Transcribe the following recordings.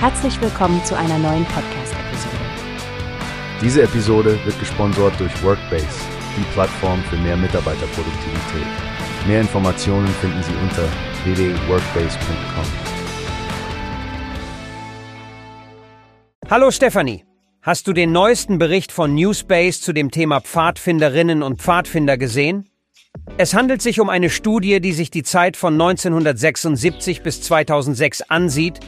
Herzlich willkommen zu einer neuen Podcast-Episode. Diese Episode wird gesponsert durch Workbase, die Plattform für mehr Mitarbeiterproduktivität. Mehr Informationen finden Sie unter www.workbase.com. Hallo Stefanie, hast du den neuesten Bericht von Newspace zu dem Thema Pfadfinderinnen und Pfadfinder gesehen? Es handelt sich um eine Studie, die sich die Zeit von 1976 bis 2006 ansieht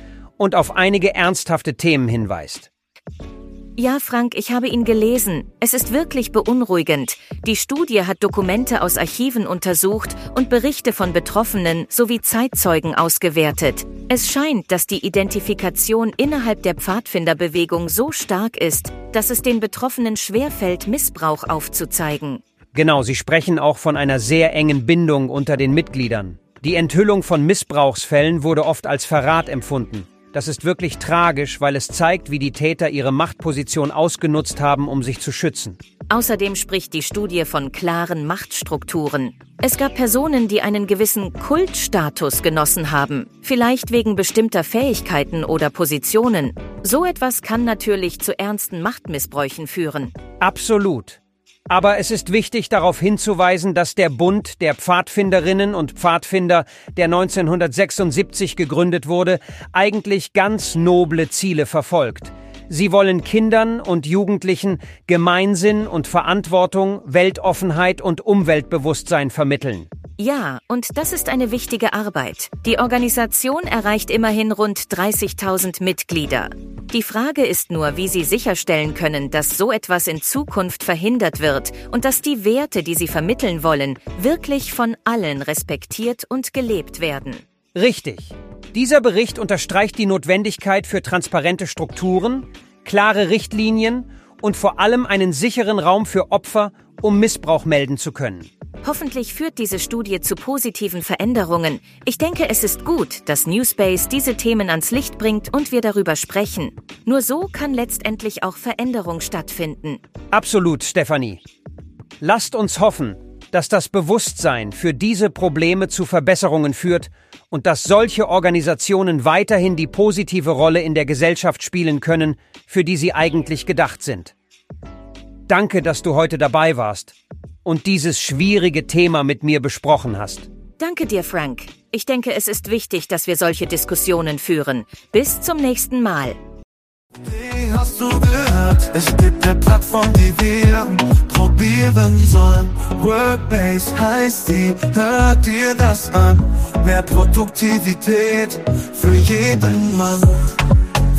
und auf einige ernsthafte Themen hinweist. Ja, Frank, ich habe ihn gelesen. Es ist wirklich beunruhigend. Die Studie hat Dokumente aus Archiven untersucht und Berichte von Betroffenen sowie Zeitzeugen ausgewertet. Es scheint, dass die Identifikation innerhalb der Pfadfinderbewegung so stark ist, dass es den Betroffenen schwerfällt, Missbrauch aufzuzeigen. Genau, Sie sprechen auch von einer sehr engen Bindung unter den Mitgliedern. Die Enthüllung von Missbrauchsfällen wurde oft als Verrat empfunden. Das ist wirklich tragisch, weil es zeigt, wie die Täter ihre Machtposition ausgenutzt haben, um sich zu schützen. Außerdem spricht die Studie von klaren Machtstrukturen. Es gab Personen, die einen gewissen Kultstatus genossen haben, vielleicht wegen bestimmter Fähigkeiten oder Positionen. So etwas kann natürlich zu ernsten Machtmissbräuchen führen. Absolut. Aber es ist wichtig darauf hinzuweisen, dass der Bund der Pfadfinderinnen und Pfadfinder, der 1976 gegründet wurde, eigentlich ganz noble Ziele verfolgt. Sie wollen Kindern und Jugendlichen Gemeinsinn und Verantwortung, Weltoffenheit und Umweltbewusstsein vermitteln. Ja, und das ist eine wichtige Arbeit. Die Organisation erreicht immerhin rund 30.000 Mitglieder. Die Frage ist nur, wie sie sicherstellen können, dass so etwas in Zukunft verhindert wird und dass die Werte, die sie vermitteln wollen, wirklich von allen respektiert und gelebt werden. Richtig. Dieser Bericht unterstreicht die Notwendigkeit für transparente Strukturen, klare Richtlinien und vor allem einen sicheren Raum für Opfer, um Missbrauch melden zu können. Hoffentlich führt diese Studie zu positiven Veränderungen. Ich denke, es ist gut, dass Newspace diese Themen ans Licht bringt und wir darüber sprechen. Nur so kann letztendlich auch Veränderung stattfinden. Absolut, Stefanie. Lasst uns hoffen, dass das Bewusstsein für diese Probleme zu Verbesserungen führt und dass solche Organisationen weiterhin die positive Rolle in der Gesellschaft spielen können, für die sie eigentlich gedacht sind. Danke, dass du heute dabei warst und dieses schwierige Thema mit mir besprochen hast. Danke dir, Frank. Ich denke, es ist wichtig, dass wir solche Diskussionen führen. Bis zum nächsten Mal. Wie hast du gehört? Es gibt eine Plattform, die wir probieren sollen. Workbase heißt die, hört dir das an. Mehr Produktivität für jeden Mann.